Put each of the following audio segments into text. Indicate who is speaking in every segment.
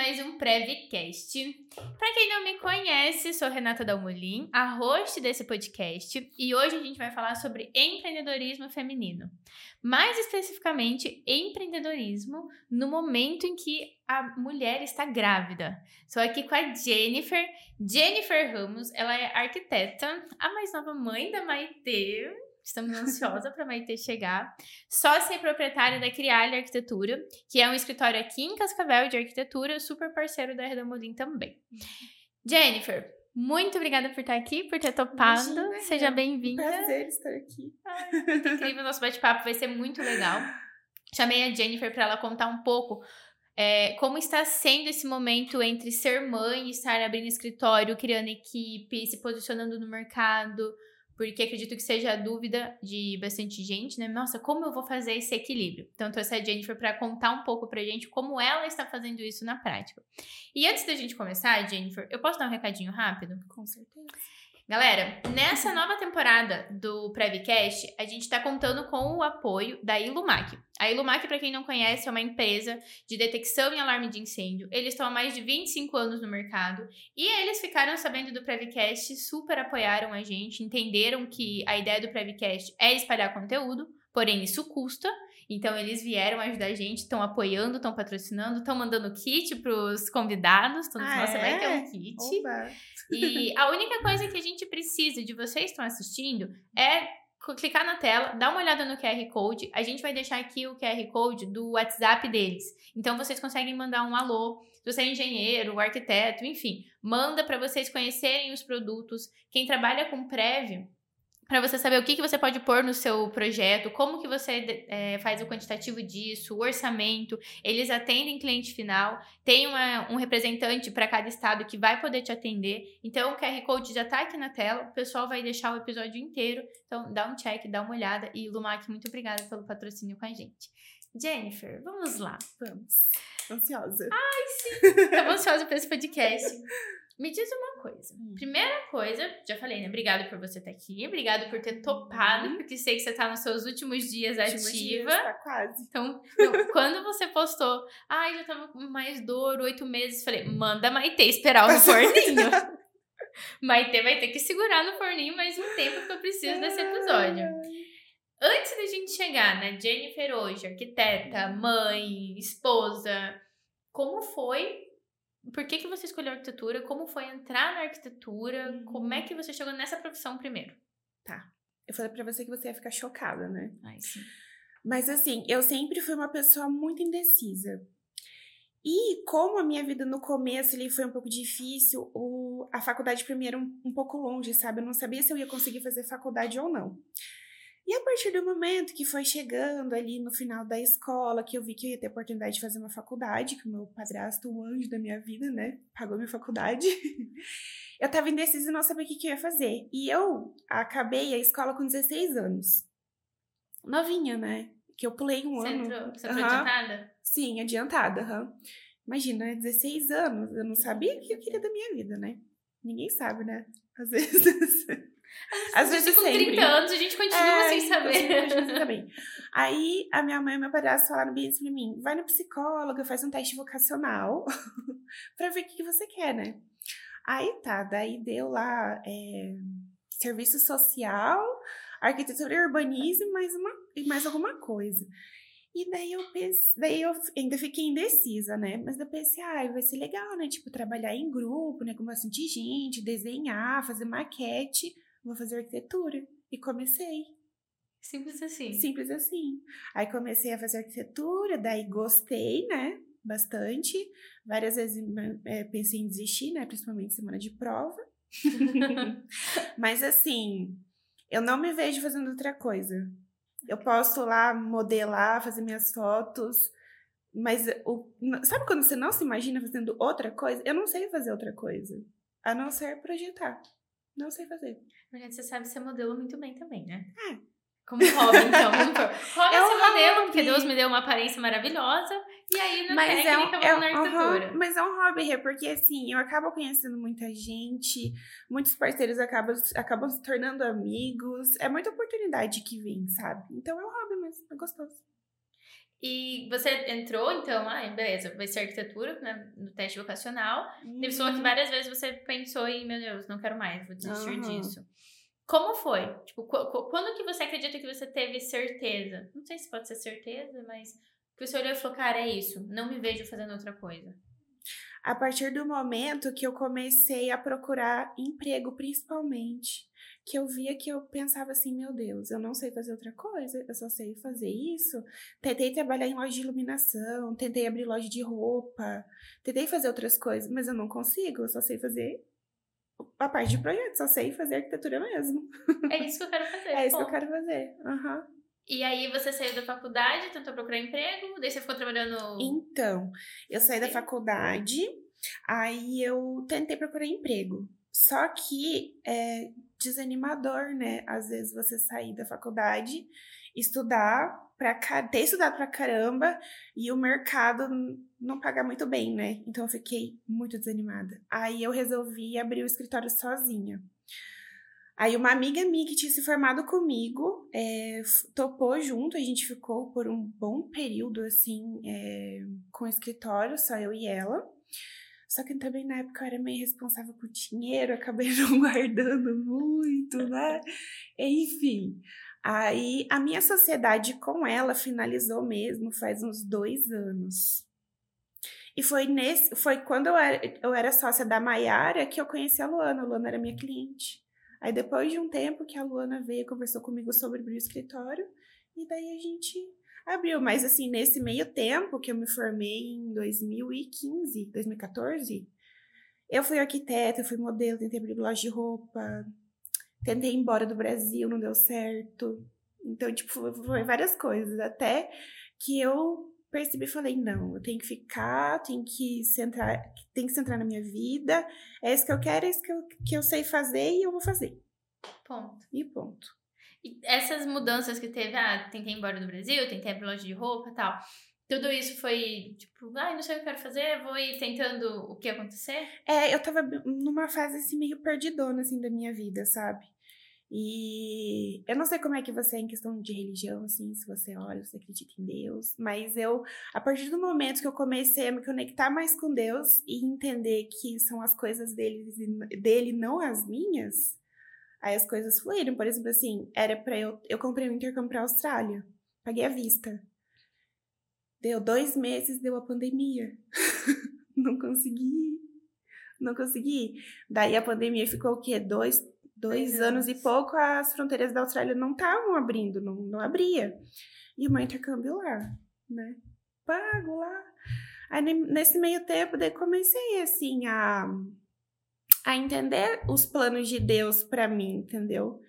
Speaker 1: mais um Prevcast. Para quem não me conhece, sou Renata Dalmolin, a host desse podcast, e hoje a gente vai falar sobre empreendedorismo feminino. Mais especificamente, empreendedorismo no momento em que a mulher está grávida. Estou aqui com a Jennifer, Jennifer Ramos, ela é arquiteta, a mais nova mãe da Maitê, Estamos ansiosa para Maite chegar. Sócia e proprietária da Crialha Arquitetura, que é um escritório aqui em Cascavel de arquitetura, super parceiro da Redamolim também. Jennifer, muito obrigada por estar aqui, por ter topado. Imagina, Seja é bem-vinda.
Speaker 2: Prazer estar aqui.
Speaker 1: Ai, muito incrível, nosso bate-papo vai ser muito legal. Chamei a Jennifer para ela contar um pouco é, como está sendo esse momento entre ser mãe e estar abrindo escritório, criando equipe, se posicionando no mercado, porque acredito que seja a dúvida de bastante gente, né? Nossa, como eu vou fazer esse equilíbrio? Então, trouxe a Jennifer para contar um pouco pra gente como ela está fazendo isso na prática. E antes da gente começar, Jennifer, eu posso dar um recadinho rápido?
Speaker 2: Com certeza.
Speaker 1: Galera, nessa nova temporada do Prevcast, a gente está contando com o apoio da Ilumac. A Ilumac, para quem não conhece, é uma empresa de detecção e alarme de incêndio. Eles estão há mais de 25 anos no mercado e eles ficaram sabendo do Prevcast, super apoiaram a gente, entenderam que a ideia do Prevcast é espalhar conteúdo, porém isso custa. Então eles vieram ajudar a gente, estão apoiando, estão patrocinando, estão mandando kit para os convidados. Todos ah, nós, é? vai ter um kit. Oba. E a única coisa que a gente precisa de vocês que estão assistindo é clicar na tela, dar uma olhada no QR Code. A gente vai deixar aqui o QR Code do WhatsApp deles. Então vocês conseguem mandar um alô. Se você é engenheiro, arquiteto, enfim, manda para vocês conhecerem os produtos. Quem trabalha com prévio para você saber o que, que você pode pôr no seu projeto, como que você é, faz o quantitativo disso, o orçamento. Eles atendem cliente final, tem uma, um representante para cada estado que vai poder te atender. Então, o QR Code já está aqui na tela, o pessoal vai deixar o episódio inteiro. Então, dá um check, dá uma olhada. E, Lumac, muito obrigada pelo patrocínio com a gente. Jennifer, vamos lá.
Speaker 2: Vamos. Ansiosa.
Speaker 1: Ai, sim. Estou ansiosa para esse podcast. Me diz uma coisa. Hum. Primeira coisa, já falei, né? Obrigada por você estar aqui. Obrigada por ter topado, uhum. porque sei que você está nos seus últimos dias últimos ativa. Dias,
Speaker 2: tá quase.
Speaker 1: Então, não, quando você postou, ai, já tava com mais dor, oito meses, falei, manda Maite esperar no forninho. Maite vai ter que segurar no forninho mais um tempo que eu preciso desse episódio. Antes da gente chegar na Jennifer hoje, arquiteta, mãe, esposa, como foi por que, que você escolheu arquitetura? Como foi entrar na arquitetura? Uhum. Como é que você chegou nessa profissão primeiro?
Speaker 2: Tá. Eu falei pra você que você ia ficar chocada, né?
Speaker 1: Ai, sim.
Speaker 2: Mas assim, eu sempre fui uma pessoa muito indecisa. E como a minha vida no começo ali foi um pouco difícil, o, a faculdade pra mim era um, um pouco longe, sabe? Eu não sabia se eu ia conseguir fazer faculdade ou não. E a partir do momento que foi chegando ali no final da escola, que eu vi que eu ia ter oportunidade de fazer uma faculdade, que o meu padrasto, o anjo da minha vida, né, pagou minha faculdade, eu tava indecisa e não sabia o que, que eu ia fazer. E eu acabei a escola com 16 anos. Novinha, né? Que eu pulei um
Speaker 1: você
Speaker 2: ano.
Speaker 1: Entrou, você entrou uhum. adiantada?
Speaker 2: Sim, adiantada. Uhum. Imagina, 16 anos, eu não sabia o que eu queria da minha vida, né? Ninguém sabe, né? Às vezes.
Speaker 1: Às vezes com sempre. 30 anos a gente continua é, sem saber.
Speaker 2: Também. Aí a minha mãe e meu padrasto falaram bem assim pra mim: vai no psicólogo, faz um teste vocacional pra ver o que, que você quer, né? Aí tá, daí deu lá é, serviço social, arquitetura e urbanismo e mais, uma, e mais alguma coisa. E daí eu pensei, daí eu ainda fiquei indecisa, né? Mas eu pensei, ah, vai ser legal, né? Tipo, trabalhar em grupo, né? Com bastante gente, desenhar, fazer maquete vou fazer arquitetura. E comecei.
Speaker 1: Simples assim.
Speaker 2: Simples assim. Aí comecei a fazer arquitetura, daí gostei, né? Bastante. Várias vezes é, pensei em desistir, né? Principalmente semana de prova. Mas assim, eu não me vejo fazendo outra coisa. Eu posso lá modelar, fazer minhas fotos, mas o, sabe quando você não se imagina fazendo outra coisa? Eu não sei fazer outra coisa, a não ser projetar. Não sei fazer.
Speaker 1: Mas você sabe ser modelo muito bem também, né?
Speaker 2: É.
Speaker 1: Como hobby, então. hobby é ser modelo, porque Deus me deu uma aparência maravilhosa. E aí, na mas técnica, é um, é, na arquitetura.
Speaker 2: Mas é um hobby, porque assim, eu acabo conhecendo muita gente, muitos parceiros acabam, acabam se tornando amigos. É muita oportunidade que vem, sabe? Então é um hobby mesmo, é gostoso.
Speaker 1: E você entrou, então, ah, beleza, vai ser arquitetura né, no teste vocacional. Uhum. E falou que várias vezes você pensou em, meu Deus, não quero mais, vou desistir uhum. disso. Como foi? Tipo, quando que você acredita que você teve certeza? Não sei se pode ser certeza, mas que você olhou e falou, cara, é isso, não me vejo fazendo outra coisa.
Speaker 2: A partir do momento que eu comecei a procurar emprego, principalmente que eu via que eu pensava assim, meu Deus, eu não sei fazer outra coisa, eu só sei fazer isso. Tentei trabalhar em loja de iluminação, tentei abrir loja de roupa, tentei fazer outras coisas, mas eu não consigo, eu só sei fazer a parte de projeto, só sei fazer arquitetura mesmo.
Speaker 1: É isso que eu quero fazer.
Speaker 2: é isso que eu quero fazer. Uhum.
Speaker 1: E aí você saiu da faculdade, tentou procurar emprego, daí você ficou trabalhando.
Speaker 2: Então, eu saí da faculdade, aí eu tentei procurar emprego. Só que é desanimador, né? Às vezes você sair da faculdade, estudar para ter estudado pra caramba e o mercado não pagar muito bem, né? Então eu fiquei muito desanimada. Aí eu resolvi abrir o escritório sozinha. Aí uma amiga minha que tinha se formado comigo é, topou junto, a gente ficou por um bom período assim é, com o escritório, só eu e ela. Só que também na época eu era meio responsável por dinheiro, acabei não guardando muito, né? Enfim. Aí a minha sociedade com ela finalizou mesmo faz uns dois anos. E foi nesse, foi quando eu era, eu era sócia da Maiara que eu conheci a Luana. A Luana era minha cliente. Aí depois de um tempo que a Luana veio, conversou comigo sobre abrir o escritório, e daí a gente abriu. Mas assim, nesse meio tempo que eu me formei em 2015, 2014, eu fui arquiteta, fui modelo, tentei abrir loja de roupa, tentei ir embora do Brasil, não deu certo. Então, tipo, foi várias coisas. Até que eu percebi e falei, não, eu tenho que ficar, tenho que centrar, tem que centrar na minha vida. É isso que eu quero, é isso que eu, que eu sei fazer e eu vou fazer.
Speaker 1: Ponto.
Speaker 2: E ponto.
Speaker 1: E essas mudanças que teve, ah, tentei ir embora do Brasil, tentei abrir loja de roupa e tal. Tudo isso foi tipo, ai, ah, não sei o que eu quero fazer, vou ir tentando o que acontecer?
Speaker 2: É, eu tava numa fase assim meio perdidona assim da minha vida, sabe? E eu não sei como é que você é em questão de religião, assim, se você olha, se você acredita em Deus, mas eu, a partir do momento que eu comecei a me conectar mais com Deus e entender que são as coisas dele, dele não as minhas, Aí as coisas fluíram. Por exemplo, assim, era pra eu. Eu comprei um intercâmbio pra Austrália. Paguei à vista. Deu dois meses, deu a pandemia. não consegui. Não consegui. Daí a pandemia ficou o quê? Dois, dois anos. anos e pouco, as fronteiras da Austrália não estavam abrindo, não, não abria. E o meu intercâmbio lá, né? Pago lá. Aí nesse meio tempo, daí comecei assim a a entender os planos de Deus para mim, entendeu?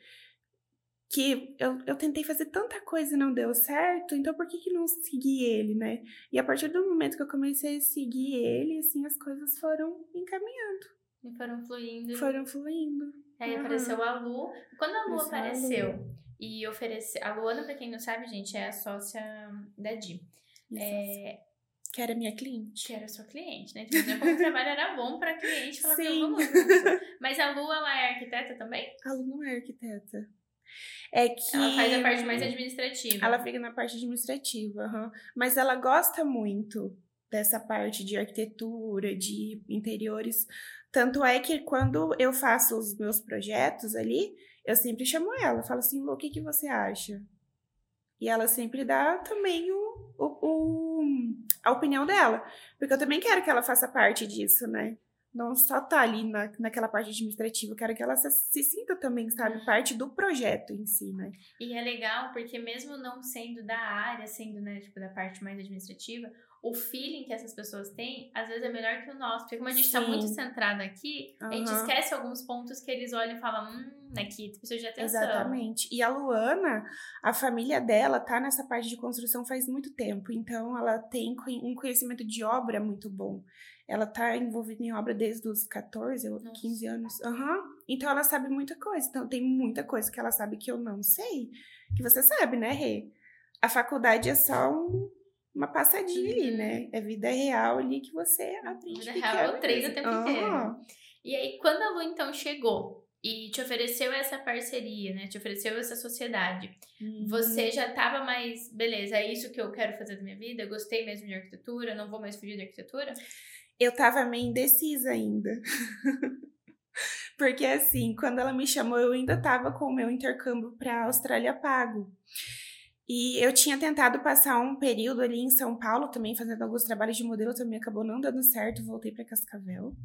Speaker 2: Que eu, eu tentei fazer tanta coisa e não deu certo, então por que, que não segui ele, né? E a partir do momento que eu comecei a seguir ele, assim, as coisas foram encaminhando.
Speaker 1: E foram fluindo.
Speaker 2: Foram fluindo.
Speaker 1: Aí uhum. apareceu a Lu. Quando a Lu apareceu a Lu. e ofereceu. A Luana, pra quem não sabe, gente, é a sócia da Di. É,
Speaker 2: que era minha cliente.
Speaker 1: Que era sua cliente, né? Então, como o trabalho era bom para cliente, falar, Sim. vamos. Mas a Lu, ela é arquiteta também?
Speaker 2: A Lu não é arquiteta. É que...
Speaker 1: Ela faz a parte mais administrativa.
Speaker 2: Ela fica na parte administrativa, uhum. mas ela gosta muito dessa parte de arquitetura, de interiores. Tanto é que quando eu faço os meus projetos ali, eu sempre chamo ela, falo assim, Lu, o que, que você acha? E ela sempre dá também o, o, o a opinião dela. Porque eu também quero que ela faça parte disso, né? Não só tá ali na, naquela parte administrativa, eu quero que ela se, se, sinta também, sabe, parte do projeto em si, né?
Speaker 1: E é legal porque mesmo não sendo da área, sendo, né, tipo, da parte mais administrativa, o feeling que essas pessoas têm, às vezes é melhor que o nosso. Porque como a gente Sim. tá muito centrado aqui, uhum. a gente esquece alguns pontos que eles olham e falam, hum, aqui precisa de atenção.
Speaker 2: Exatamente. E a Luana, a família dela tá nessa parte de construção faz muito tempo. Então, ela tem um conhecimento de obra muito bom. Ela tá envolvida em obra desde os 14 ou 15 anos. Uhum. Então, ela sabe muita coisa. Então, tem muita coisa que ela sabe que eu não sei. Que você sabe, né, Rê? A faculdade é só um uma passadinha uhum. ali, né? É vida real ali que você aprende.
Speaker 1: Vida real, eu treino o tempo uhum. inteiro. E aí, quando a Lu então chegou e te ofereceu essa parceria, né? Te ofereceu essa sociedade.
Speaker 2: Uhum.
Speaker 1: Você já tava mais, beleza, é isso que eu quero fazer da minha vida? Gostei mesmo de arquitetura, não vou mais fugir de arquitetura?
Speaker 2: Eu tava meio indecisa ainda. Porque assim, quando ela me chamou, eu ainda tava com o meu intercâmbio para Austrália pago. E eu tinha tentado passar um período ali em São Paulo também, fazendo alguns trabalhos de modelo, também acabou não dando certo, voltei para Cascavel.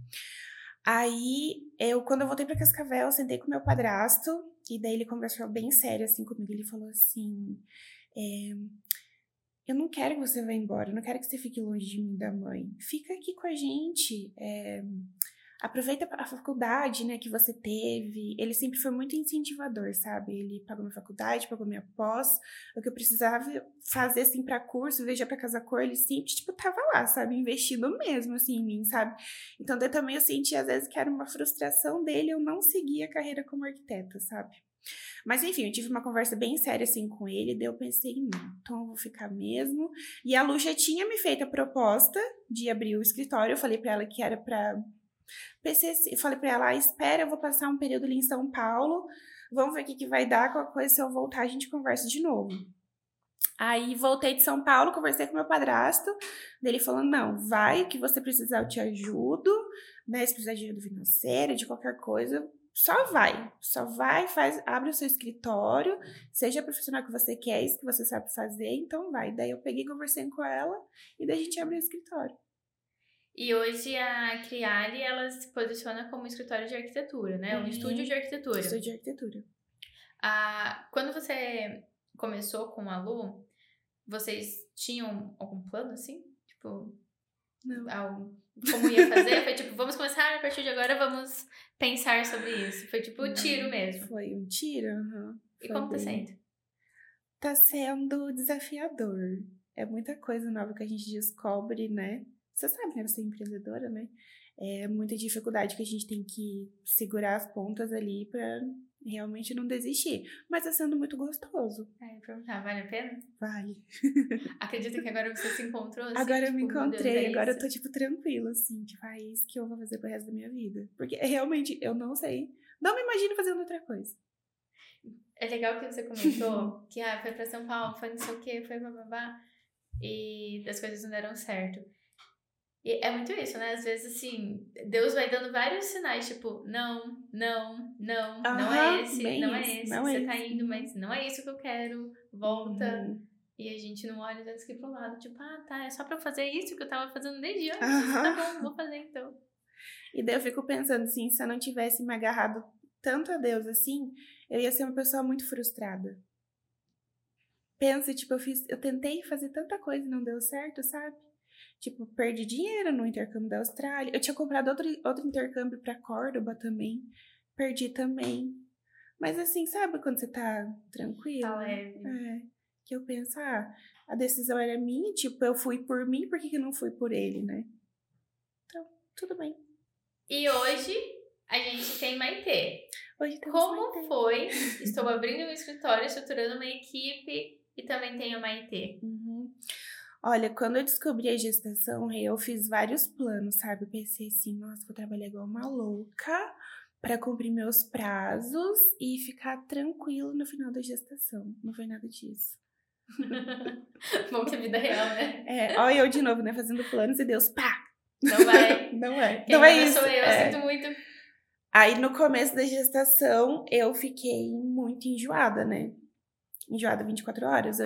Speaker 2: Aí, eu, quando eu voltei para Cascavel, eu sentei com meu padrasto, e daí ele conversou bem sério assim comigo. Ele falou assim: é, Eu não quero que você vá embora, eu não quero que você fique longe de mim da mãe. Fica aqui com a gente. É, aproveita a faculdade, né, que você teve. Ele sempre foi muito incentivador, sabe? Ele pagou minha faculdade, pagou minha pós, o que eu precisava fazer assim para curso, veja para casa cor, ele sempre tipo tava lá, sabe, investindo mesmo assim em mim, sabe? Então daí também eu senti às vezes que era uma frustração dele eu não seguir a carreira como arquiteta, sabe? Mas enfim, eu tive uma conversa bem séria assim com ele, daí eu pensei, não, então eu vou ficar mesmo. E a Lu já tinha me feito a proposta de abrir o escritório, eu falei para ela que era para Pensei, eu falei para ela, ah, espera, eu vou passar um período ali em São Paulo, vamos ver o que, que vai dar, qualquer coisa, se eu voltar a gente conversa de novo. Aí voltei de São Paulo, conversei com meu padrasto, dele falou, não, vai, que você precisar eu te ajudo, né, se precisar de ajuda financeira, de qualquer coisa, só vai, só vai, faz, abre o seu escritório, seja profissional que você quer, isso que você sabe fazer, então vai. Daí eu peguei, conversei com ela, e daí a gente abriu o escritório.
Speaker 1: E hoje a Criali, ela se posiciona como escritório de arquitetura, né? Um
Speaker 2: Uhum.
Speaker 1: estúdio de arquitetura.
Speaker 2: Estúdio de arquitetura.
Speaker 1: Ah, quando você começou com a Lu, vocês tinham algum plano, assim? Tipo,
Speaker 2: Não.
Speaker 1: ao- como ia fazer? Foi tipo, vamos começar, a partir de agora vamos pensar sobre isso. Foi tipo tiro mesmo.
Speaker 2: Foi um tiro, aham.
Speaker 1: E como tá sendo?
Speaker 2: Tá sendo desafiador. É muita coisa nova que a gente descobre, né? Você sabe, né? Você é empreendedora, né? É muita dificuldade que a gente tem que segurar as pontas ali pra realmente não desistir. Mas tá sendo muito gostoso.
Speaker 1: Aí, perguntar, vale a pena?
Speaker 2: Vale.
Speaker 1: Acredita que agora você se encontrou assim?
Speaker 2: agora eu me
Speaker 1: tipo, meu Deus,
Speaker 2: encontrei,
Speaker 1: é
Speaker 2: agora eu tô, tipo, tranquila, assim. Tipo, ah, é isso que eu vou fazer pro resto da minha vida. Porque realmente eu não sei. Não me imagino fazendo outra coisa.
Speaker 1: É legal que você comentou que ah, foi pra São Paulo, foi não sei o que, foi bababá, e as coisas não deram certo. E é muito isso, né? Às vezes, assim, Deus vai dando vários sinais, tipo, não, não, não, não é
Speaker 2: Aham,
Speaker 1: esse, não é esse,
Speaker 2: não
Speaker 1: você
Speaker 2: é
Speaker 1: tá
Speaker 2: esse.
Speaker 1: indo, mas não é isso que eu quero, volta.
Speaker 2: Uhum.
Speaker 1: E a gente não olha antes que pro lado, tipo, ah, tá, é só pra eu fazer isso que eu tava fazendo desde antes,
Speaker 2: Aham.
Speaker 1: tá bom, vou fazer então.
Speaker 2: E daí eu fico pensando assim, se eu não tivesse me agarrado tanto a Deus assim, eu ia ser uma pessoa muito frustrada. Pensa, tipo, eu fiz, eu tentei fazer tanta coisa e não deu certo, sabe? Tipo, perdi dinheiro no intercâmbio da Austrália. Eu tinha comprado outro, outro intercâmbio pra Córdoba também. Perdi também. Mas assim, sabe quando você tá tranquila?
Speaker 1: Tá leve.
Speaker 2: É. Que eu penso, ah, a decisão era minha, tipo, eu fui por mim, por que, que eu não fui por ele, né? Então, tudo bem.
Speaker 1: E hoje a gente tem Maitê.
Speaker 2: Hoje temos
Speaker 1: Como
Speaker 2: Maitê.
Speaker 1: foi? Estou abrindo um escritório, estruturando uma equipe e também tenho Maitê.
Speaker 2: Uhum. Olha, quando eu descobri a gestação, eu fiz vários planos, sabe? Eu pensei assim, nossa, vou trabalhar igual uma louca para cumprir meus prazos e ficar tranquilo no final da gestação. Não foi nada disso.
Speaker 1: Bom que é vida real, né?
Speaker 2: É, olha eu de novo, né? Fazendo planos e Deus, pá!
Speaker 1: Não vai.
Speaker 2: Não é.
Speaker 1: Quem
Speaker 2: não é isso.
Speaker 1: sou eu,
Speaker 2: é.
Speaker 1: sinto muito.
Speaker 2: Aí no começo da gestação eu fiquei muito enjoada, né? Enjoada 24 horas. O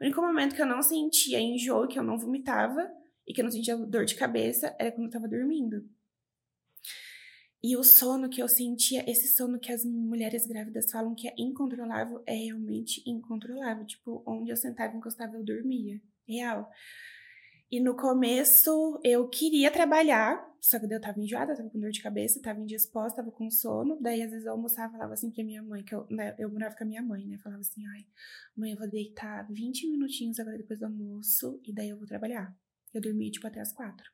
Speaker 2: único momento que eu não sentia enjoo, que eu não vomitava e que eu não sentia dor de cabeça era quando eu tava dormindo. E o sono que eu sentia, esse sono que as mulheres grávidas falam que é incontrolável, é realmente incontrolável. Tipo, onde eu sentava e encostava, eu dormia. Real. E no começo eu queria trabalhar, só que eu tava enjoada, tava com dor de cabeça, tava indisposta, tava com sono. Daí às vezes eu almoçava e falava assim pra minha mãe, que eu, né, eu morava com a minha mãe, né? Falava assim, ai, mãe, eu vou deitar 20 minutinhos agora depois do almoço e daí eu vou trabalhar. Eu dormia tipo até as quatro.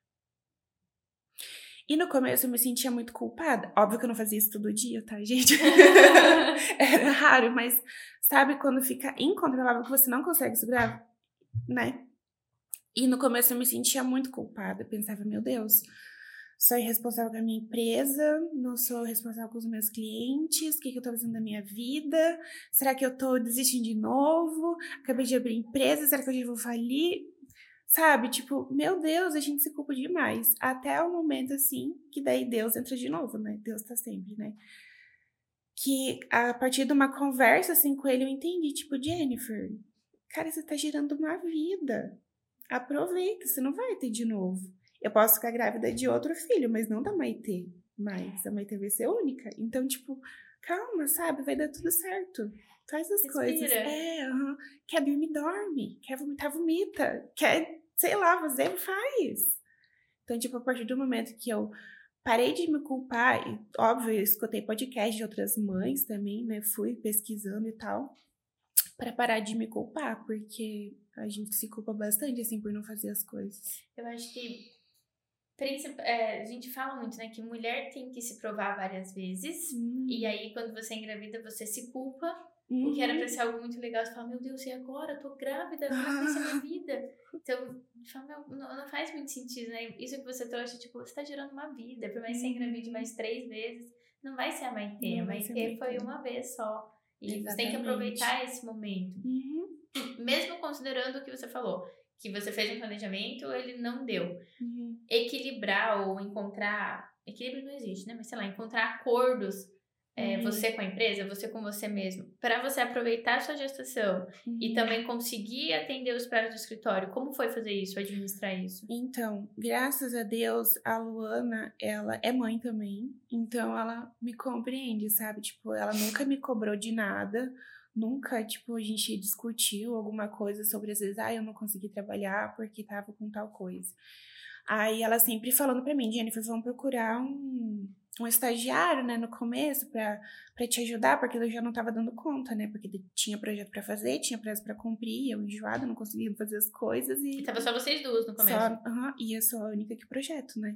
Speaker 2: E no começo eu me sentia muito culpada. Óbvio que eu não fazia isso todo dia, tá, gente? Era raro, mas sabe quando fica incontrolável que você não consegue segurar, né? E no começo eu me sentia muito culpada. Eu pensava, meu Deus, sou irresponsável com a minha empresa, não sou responsável com os meus clientes, o que, que eu tô fazendo da minha vida? Será que eu tô desistindo de novo? Acabei de abrir empresa, será que eu já vou falir? Sabe, tipo, meu Deus, a gente se culpa demais. Até o momento, assim, que daí Deus entra de novo, né? Deus tá sempre, né? Que a partir de uma conversa, assim, com ele, eu entendi, tipo, Jennifer, cara, você tá gerando uma vida. Aproveita, você não vai ter de novo. Eu posso ficar grávida de outro filho, mas não da Maitê. Mas a Maitê vai ser única. Então, tipo, calma, sabe? Vai dar tudo certo. Faz as Respira. coisas. É, uhum. quer dormir, dorme. Quer vomitar, vomita. Quer, sei lá, fazer, faz. Então, tipo, a partir do momento que eu parei de me culpar, e, óbvio, eu escutei podcast de outras mães também, né? Fui pesquisando e tal, para parar de me culpar, porque a gente se culpa bastante, assim, por não fazer as coisas.
Speaker 1: Eu acho que é, a gente fala muito, né, que mulher tem que se provar várias vezes. Hum. E aí, quando você engravida, você se culpa. Hum. O que era pra uhum. ser algo muito legal. Você fala, meu Deus, e agora? Eu tô grávida, como é vai ser minha vida? Então, fala, meu, não, não, faz muito sentido, né? Isso que você trouxe, tipo, você tá gerando uma vida. Por mais que você engravide mais uhum. três vezes, não vai ser a Maitê. a Maitê foi uma vez só. E Exatamente. você tem que aproveitar esse momento. Uhum. Mesmo considerando o que você falou, que você fez um planejamento, ele não deu. Uhum. Equilibrar ou encontrar. Equilíbrio não existe, né? Mas sei lá, encontrar acordos. É, uhum. Você com a empresa, você com você mesmo, para você aproveitar a sua gestação uhum. e também conseguir atender os prazos do escritório. Como foi fazer isso, administrar isso?
Speaker 2: Então, graças a Deus, a Luana, ela é mãe também, então ela me compreende, sabe? Tipo, ela nunca me cobrou de nada nunca, tipo, a gente discutiu alguma coisa sobre, às vezes, ah, eu não consegui trabalhar porque tava com tal coisa. Aí ela sempre falando para mim, Jennifer, vamos procurar um, um estagiário, né, no começo para te ajudar, porque eu já não tava dando conta, né, porque tinha projeto para fazer, tinha prazo para cumprir, eu enjoada, não conseguia fazer as coisas e...
Speaker 1: E tava só vocês duas no começo. Só,
Speaker 2: e eu sou a única que projeto, né.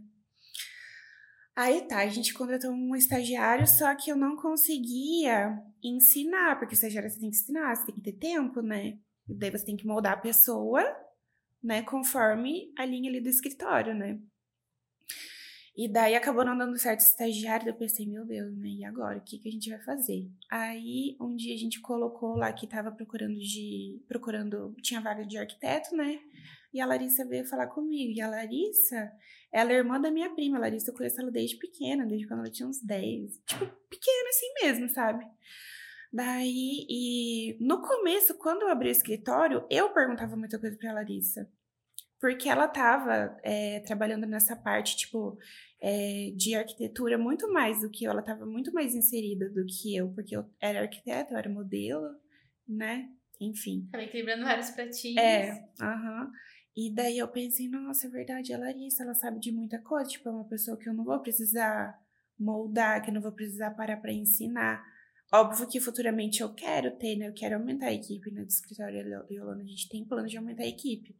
Speaker 2: Aí tá, a gente contratou um estagiário, só que eu não conseguia ensinar, porque estagiário você tem que ensinar, você tem que ter tempo, né? E daí você tem que moldar a pessoa, né, conforme a linha ali do escritório, né? E daí acabou não dando certo estagiário, eu pensei, meu Deus, né? E agora? O que, que a gente vai fazer? Aí um dia a gente colocou lá que tava procurando de. procurando. Tinha vaga de arquiteto, né? E a Larissa veio falar comigo. E a Larissa, ela é irmã da minha prima. A Larissa, eu conheço ela desde pequena, desde quando ela tinha uns 10. Tipo, pequena assim mesmo, sabe? Daí, e no começo, quando eu abri o escritório, eu perguntava muita coisa pra Larissa. Porque ela tava é, trabalhando nessa parte, tipo, é, de arquitetura muito mais do que eu. Ela tava muito mais inserida do que eu, porque eu era arquiteta, eu era modelo, né? Enfim.
Speaker 1: Tava equilibrando vários pratinhos.
Speaker 2: É, aham. E daí eu pensei, nossa, é verdade, a Larissa, ela sabe de muita coisa, tipo, é uma pessoa que eu não vou precisar moldar, que eu não vou precisar parar para ensinar. Óbvio que futuramente eu quero ter, né? Eu quero aumentar a equipe, né? Do escritório Yolanda, a gente tem plano de aumentar a equipe.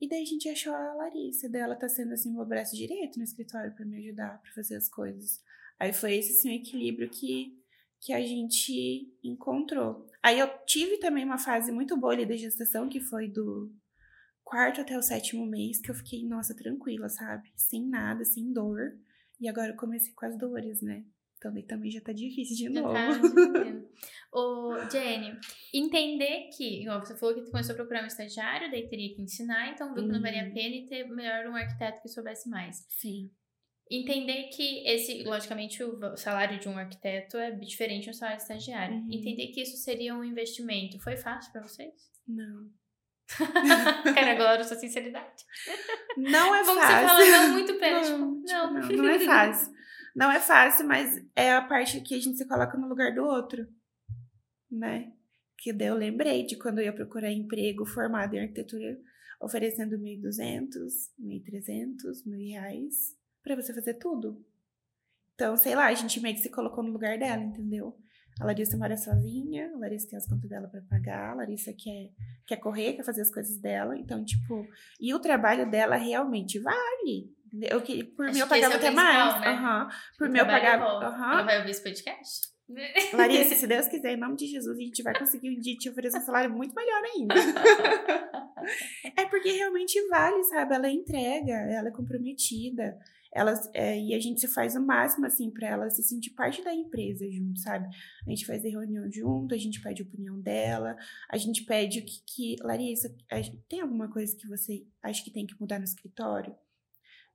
Speaker 2: E daí a gente achou a Larissa, daí ela tá sendo assim meu braço direito no escritório para me ajudar para fazer as coisas. Aí foi esse assim, o equilíbrio que, que a gente encontrou. Aí eu tive também uma fase muito boa ali da gestação, que foi do quarto até o sétimo mês que eu fiquei, nossa, tranquila, sabe? Sem nada, sem dor. E agora eu comecei com as dores, né? Daí também já tá difícil de já novo. Tá
Speaker 1: Ô, Jenny, entender que, igual você falou que tu começou a procurar um estagiário, daí teria que ensinar, então viu que não valia a uhum. pena e ter melhor um arquiteto que soubesse mais.
Speaker 2: Sim.
Speaker 1: Entender que esse, logicamente, o salário de um arquiteto é diferente um salário de estagiário. Uhum. Entender que isso seria um investimento. Foi fácil para vocês?
Speaker 2: Não.
Speaker 1: Cara, agora sua sinceridade.
Speaker 2: Não é
Speaker 1: Como
Speaker 2: fácil.
Speaker 1: Você fala não muito pé, tipo,
Speaker 2: não. não. Não, é fácil. Não é fácil, mas é a parte que a gente se coloca no lugar do outro, né? Que daí eu lembrei de quando eu ia procurar emprego formado em arquitetura, oferecendo 1.200, 1.300, mil reais para você fazer tudo. Então, sei lá, a gente meio que se colocou no lugar dela, entendeu? A Larissa mora sozinha, a Larissa tem as contas dela para pagar, a Larissa quer, quer correr, quer fazer as coisas dela. Então, tipo, e o trabalho dela realmente vale. Eu, que, por Acho mim, eu pagava é até mais. Né? Uhum. Por mim, eu pagava.
Speaker 1: Uhum. Ela vai ouvir esse podcast?
Speaker 2: Larissa, se Deus quiser, em nome de Jesus, a gente vai conseguir um dia te oferecer um salário muito melhor ainda. é porque realmente vale, sabe? Ela entrega, ela é comprometida. Elas é, e a gente se faz o máximo assim para ela se sentir parte da empresa junto, sabe? A gente faz a reunião junto, a gente pede a opinião dela, a gente pede o que, que Larissa, tem alguma coisa que você acha que tem que mudar no escritório?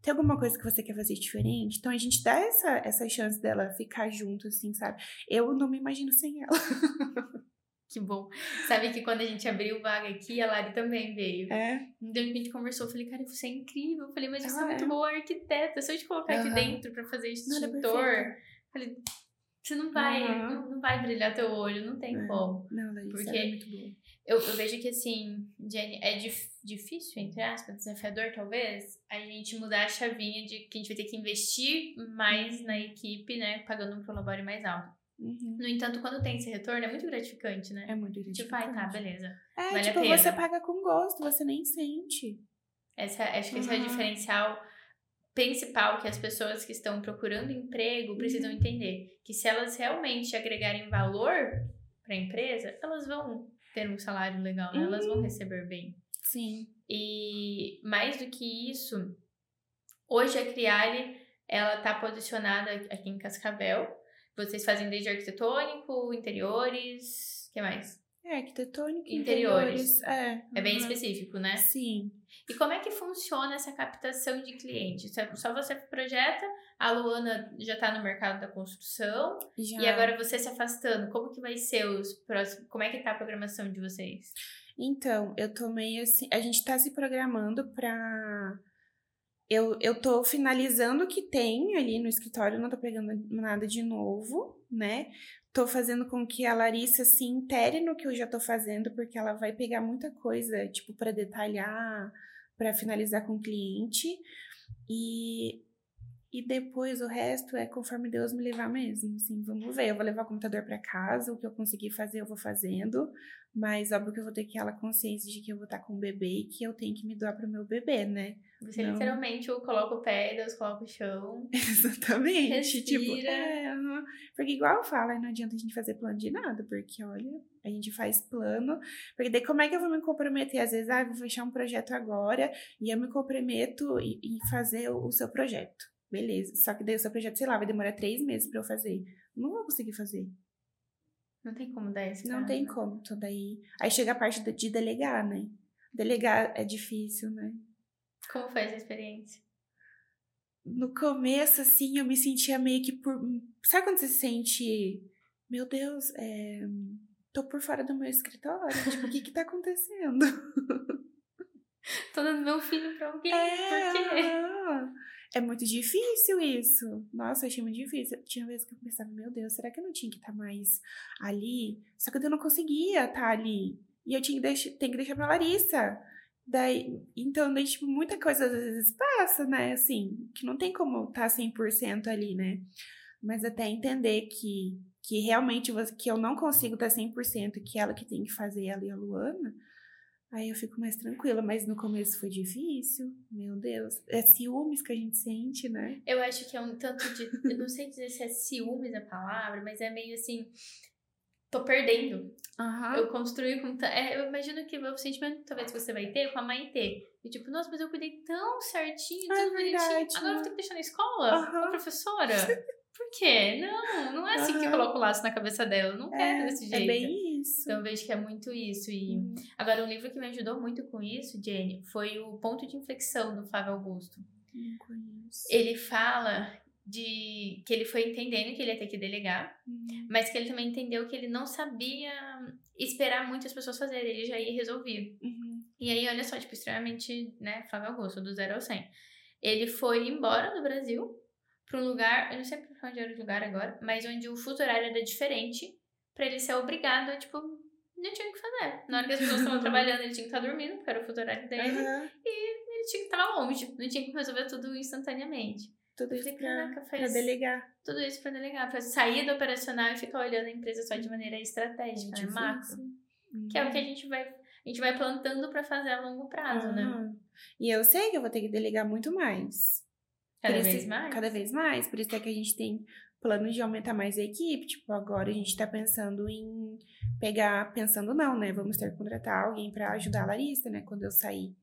Speaker 2: Tem alguma coisa que você quer fazer diferente? Então a gente dá essa, essa chance dela ficar junto, assim, sabe? Eu não me imagino sem ela.
Speaker 1: Que bom. Sabe que quando a gente abriu vaga aqui, a Lari também veio.
Speaker 2: É.
Speaker 1: Então a gente conversou, eu falei, cara, você é incrível. Eu falei, mas você é muito boa arquiteta. Se eu te colocar aqui dentro pra fazer extintor. É falei, você não vai, uhum. não, não, vai brilhar teu olho, não tem é. como.
Speaker 2: Não, Larissa,
Speaker 1: Porque
Speaker 2: é muito boa.
Speaker 1: Eu, eu, vejo que assim, Jenny, é dif, difícil, entre aspas, desafiador talvez, a gente mudar a chavinha de que a gente vai ter que investir mais na equipe, né? Pagando um prolabore mais alto.
Speaker 2: Uhum.
Speaker 1: No entanto, quando tem esse retorno, é muito gratificante, né?
Speaker 2: É muito gratificante.
Speaker 1: Tipo, ai, tá, beleza.
Speaker 2: É,
Speaker 1: vale
Speaker 2: tipo, você paga com gosto, você nem sente.
Speaker 1: Essa, acho que uhum. esse é o diferencial principal que as pessoas que estão procurando emprego precisam uhum. entender. Que se elas realmente agregarem valor para a empresa, elas vão ter um salário legal, né? Elas vão uhum. receber bem.
Speaker 2: Sim.
Speaker 1: E mais do que isso, hoje a Criale, ela tá posicionada aqui em Cascavel, vocês fazem desde arquitetônico, interiores, o que mais?
Speaker 2: É, arquitetônico,
Speaker 1: interiores.
Speaker 2: interiores. É,
Speaker 1: é bem específico, né?
Speaker 2: Sim.
Speaker 1: E como é que funciona essa captação de clientes? Só você projeta, a Luana já está no mercado da construção já. e agora você se afastando. Como que vai ser os próximos? Como é que tá a programação de vocês?
Speaker 2: Então, eu tomei assim, a gente está se programando para eu, eu tô finalizando o que tem ali no escritório, não tô pegando nada de novo, né? Tô fazendo com que a Larissa se intere no que eu já tô fazendo, porque ela vai pegar muita coisa, tipo, para detalhar, para finalizar com o cliente. E e depois o resto é conforme Deus me levar mesmo, assim, vamos ver. Eu vou levar o computador para casa, o que eu conseguir fazer eu vou fazendo, mas óbvio que eu vou ter aquela consciência de que eu vou estar com o bebê e que eu tenho que me doar pro meu bebê, né?
Speaker 1: Você Não... literalmente coloca o pé, Deus coloca o chão.
Speaker 2: Exatamente. Tipo, é, uhum. Porque igual eu falo, não adianta a gente fazer plano de nada, porque olha, a gente faz plano, porque daí como é que eu vou me comprometer? Às vezes, ah, vou fechar um projeto agora e eu me comprometo em fazer o seu projeto. Beleza. Só que daí o seu projeto, sei lá, vai demorar três meses para eu fazer. Não vou conseguir fazer.
Speaker 1: Não tem como dar esse
Speaker 2: Não caso, tem
Speaker 1: né?
Speaker 2: como. Então daí. Aí chega a parte de delegar, né? Delegar é difícil, né?
Speaker 1: Como foi essa experiência?
Speaker 2: No começo, assim, eu me sentia meio que por. Sabe quando você se sente. Meu Deus, é... tô por fora do meu escritório. tipo, o que que tá acontecendo?
Speaker 1: tô dando meu filho pra alguém.
Speaker 2: É,
Speaker 1: por quê?
Speaker 2: É muito difícil isso. Nossa, eu achei muito difícil. Tinha vezes que eu pensava, meu Deus, será que eu não tinha que estar tá mais ali? Só que eu não conseguia estar tá ali. E eu tinha que deixar, tem que deixar pra Larissa. Daí, então, daí, tipo, muita coisa às vezes passa, né? Assim, que não tem como estar tá 100% ali, né? Mas até entender que, que realmente que eu não consigo estar 100%, que ela que tem que fazer, e a Luana, Aí eu fico mais tranquila, mas no começo foi difícil. Meu Deus. É ciúmes que a gente sente, né?
Speaker 1: Eu acho que é um tanto de. Eu não sei dizer se é ciúmes a palavra, mas é meio assim. Tô perdendo.
Speaker 2: Uhum.
Speaker 1: Eu construí com. É, eu imagino que o sentimento talvez que você vai ter com a mãe ter. E tipo, nossa, mas eu cuidei tão certinho, é tudo bonitinho. Agora eu vou ter que deixar na escola? Uhum. A professora? Por quê? Não, não é assim uhum. que coloca o laço na cabeça dela. Não é, quero desse jeito.
Speaker 2: É bem isso.
Speaker 1: Então eu vejo que é muito isso. E hum. agora um livro que me ajudou muito com isso, Jenny, foi o Ponto de Inflexão do Flávio Augusto.
Speaker 2: Conheço.
Speaker 1: Ele fala de que ele foi entendendo que ele ia ter que delegar,
Speaker 2: uhum.
Speaker 1: mas que ele também entendeu que ele não sabia esperar muitas pessoas fazerem, ele já ia resolvia.
Speaker 2: Uhum.
Speaker 1: E aí, olha só, tipo, extremamente, né, Flávio Augusto, do zero ao 100. Ele foi embora do Brasil para um lugar, eu não sei pra onde era o lugar agora, mas onde o fuso horário era diferente para ele ser obrigado a, tipo, não tinha o que fazer. Na hora que as pessoas estavam trabalhando, ele tinha que estar dormindo, porque era o fuso horário dele.
Speaker 2: Uhum.
Speaker 1: E ele tinha que estar longe, não tinha que resolver tudo instantaneamente.
Speaker 2: Tudo isso pra, pra delegar.
Speaker 1: Tudo isso pra delegar, pra sair do operacional e ficar olhando a empresa só de maneira estratégica, né? macro. Uhum. Que é o que a gente vai, a gente vai plantando para fazer a longo prazo, uhum. né?
Speaker 2: E eu sei que eu vou ter que delegar muito mais.
Speaker 1: Cada por vez isso, mais?
Speaker 2: Cada vez mais. Por isso é que a gente tem planos de aumentar mais a equipe. Tipo, agora a gente tá pensando em pegar, pensando não, né? Vamos ter que contratar alguém para ajudar a Larissa, né? Quando eu sair.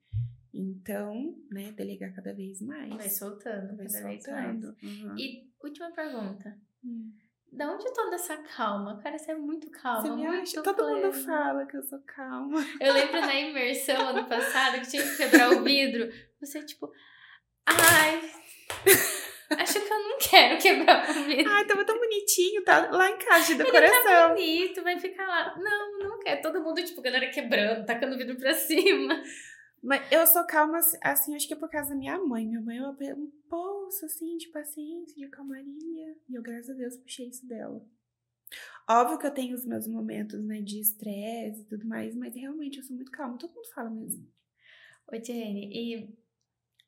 Speaker 2: Então, né, delegar cada vez mais.
Speaker 1: Vai soltando,
Speaker 2: Vai
Speaker 1: cada vez
Speaker 2: soltando.
Speaker 1: mais.
Speaker 2: Uhum.
Speaker 1: E última pergunta.
Speaker 2: Hum.
Speaker 1: Da onde toda essa calma? Cara, você é muito calma,
Speaker 2: Você me
Speaker 1: muito
Speaker 2: acha? Todo mundo fala que eu sou calma.
Speaker 1: Eu lembro na imersão ano passado que tinha que quebrar o vidro. Você, tipo, ai, acho que eu não quero quebrar o vidro.
Speaker 2: Ai, tava tão bonitinho, tá lá em casa de
Speaker 1: Ele
Speaker 2: decoração.
Speaker 1: tá bonito, vai ficar lá. Não, não quer. Todo mundo, tipo, galera quebrando, tacando o vidro pra cima.
Speaker 2: Mas eu sou calma, assim, acho que é por causa da minha mãe. Minha mãe é um poço, assim, de paciência, de calmaria. E eu, graças a Deus, puxei isso dela. Óbvio que eu tenho os meus momentos, né, de estresse e tudo mais, mas realmente eu sou muito calma. Todo mundo fala mesmo.
Speaker 1: Ô, Jenny, e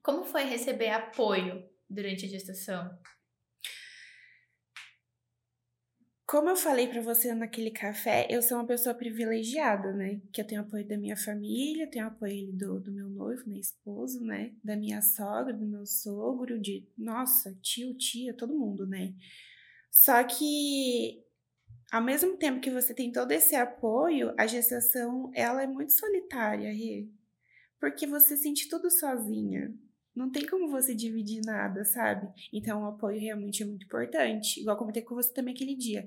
Speaker 1: como foi receber apoio durante a gestação?
Speaker 2: Como eu falei pra você naquele café, eu sou uma pessoa privilegiada, né? Que eu tenho apoio da minha família, tenho apoio do, do meu noivo, meu esposo, né? Da minha sogra, do meu sogro, de nossa, tio, tia, todo mundo, né? Só que ao mesmo tempo que você tem todo esse apoio, a gestação ela é muito solitária, Rê. Porque você sente tudo sozinha. Não tem como você dividir nada, sabe? Então o apoio realmente é muito importante. Igual comentei com você também aquele dia.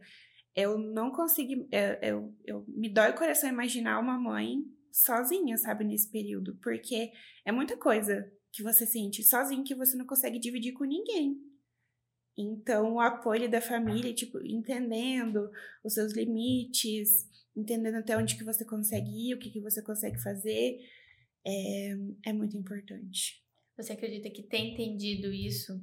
Speaker 2: Eu não consigo. Eu, eu, eu me dói o coração imaginar uma mãe sozinha, sabe, nesse período. Porque é muita coisa que você sente sozinho que você não consegue dividir com ninguém. Então, o apoio da família, tipo, entendendo os seus limites, entendendo até onde que você consegue ir, o que, que você consegue fazer, é, é muito importante.
Speaker 1: Você acredita que ter entendido isso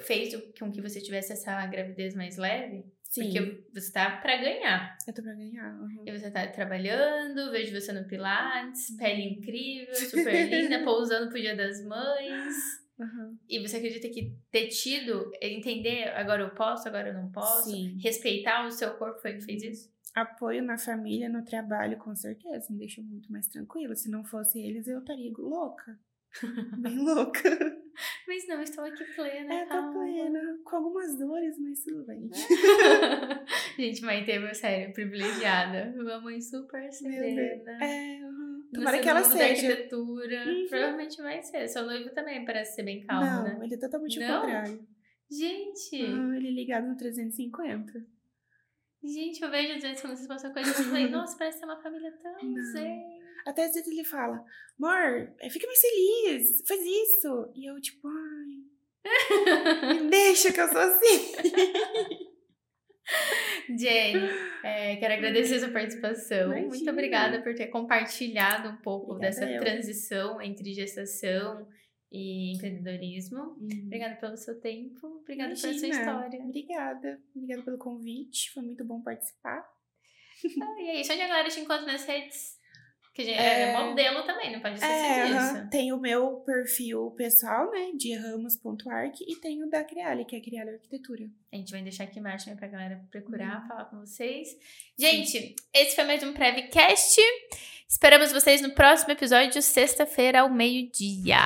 Speaker 1: fez com que você tivesse essa gravidez mais leve?
Speaker 2: Sim,
Speaker 1: Porque você tá pra ganhar.
Speaker 2: eu tô pra ganhar. uhum.
Speaker 1: E você tá trabalhando, vejo você no Pilates, pele incrível, super linda, pousando pro Dia das Mães.
Speaker 2: Uhum.
Speaker 1: E você acredita que ter tido, entender agora eu posso, agora eu não posso,
Speaker 2: Sim.
Speaker 1: respeitar o seu corpo foi o que fez isso?
Speaker 2: Apoio na família, no trabalho, com certeza, me deixa muito mais tranquila. Se não fosse eles, eu estaria louca. Bem louca.
Speaker 1: Mas não, estou aqui plena.
Speaker 2: É, tô plena. Com algumas dores, mas tudo bem.
Speaker 1: Gente, Maite, meu sério, privilegiada. Uma mãe super serena.
Speaker 2: É, uhum. Tomara que ela seja.
Speaker 1: arquitetura.
Speaker 2: Uhum.
Speaker 1: Provavelmente vai ser. Seu noivo também parece ser bem calmo,
Speaker 2: não,
Speaker 1: né?
Speaker 2: ele é totalmente
Speaker 1: Não?
Speaker 2: o contrário.
Speaker 1: Gente,
Speaker 2: Ah, ele é ligado no 350.
Speaker 1: gente, eu vejo às vezes quando vocês passam coisa, eu falei, nossa, parece ser uma família tão
Speaker 2: Não.
Speaker 1: zen.
Speaker 2: Até às vezes ele fala, amor, eh, fica mais feliz, faz isso. E eu, tipo, ai, me deixa que eu sou assim.
Speaker 1: Jenny, é, quero agradecer a sua participação.
Speaker 2: Imagina.
Speaker 1: Muito obrigada por ter compartilhado um pouco
Speaker 2: Obrigada
Speaker 1: dessa
Speaker 2: eu.
Speaker 1: transição entre gestação e empreendedorismo. Obrigada pelo seu tempo, obrigada pela sua
Speaker 2: Imagina.
Speaker 1: história.
Speaker 2: Obrigada. Obrigada pelo convite. Foi muito bom participar.
Speaker 1: Ah, e é isso, onde a galera te encontra nas redes? Que a gente
Speaker 2: É.
Speaker 1: é, modelo também, não pode esquecer
Speaker 2: É,
Speaker 1: disso.
Speaker 2: tem o meu perfil pessoal, né? De ramos.arc e tem o da Criale, que é Criale Arquitetura.
Speaker 1: A gente vai deixar aqui embaixo também pra galera procurar,
Speaker 2: Uhum.
Speaker 1: falar com vocês. Gente, esse foi mais um Prevcast. Esperamos vocês no próximo episódio, sexta-feira, ao meio-dia.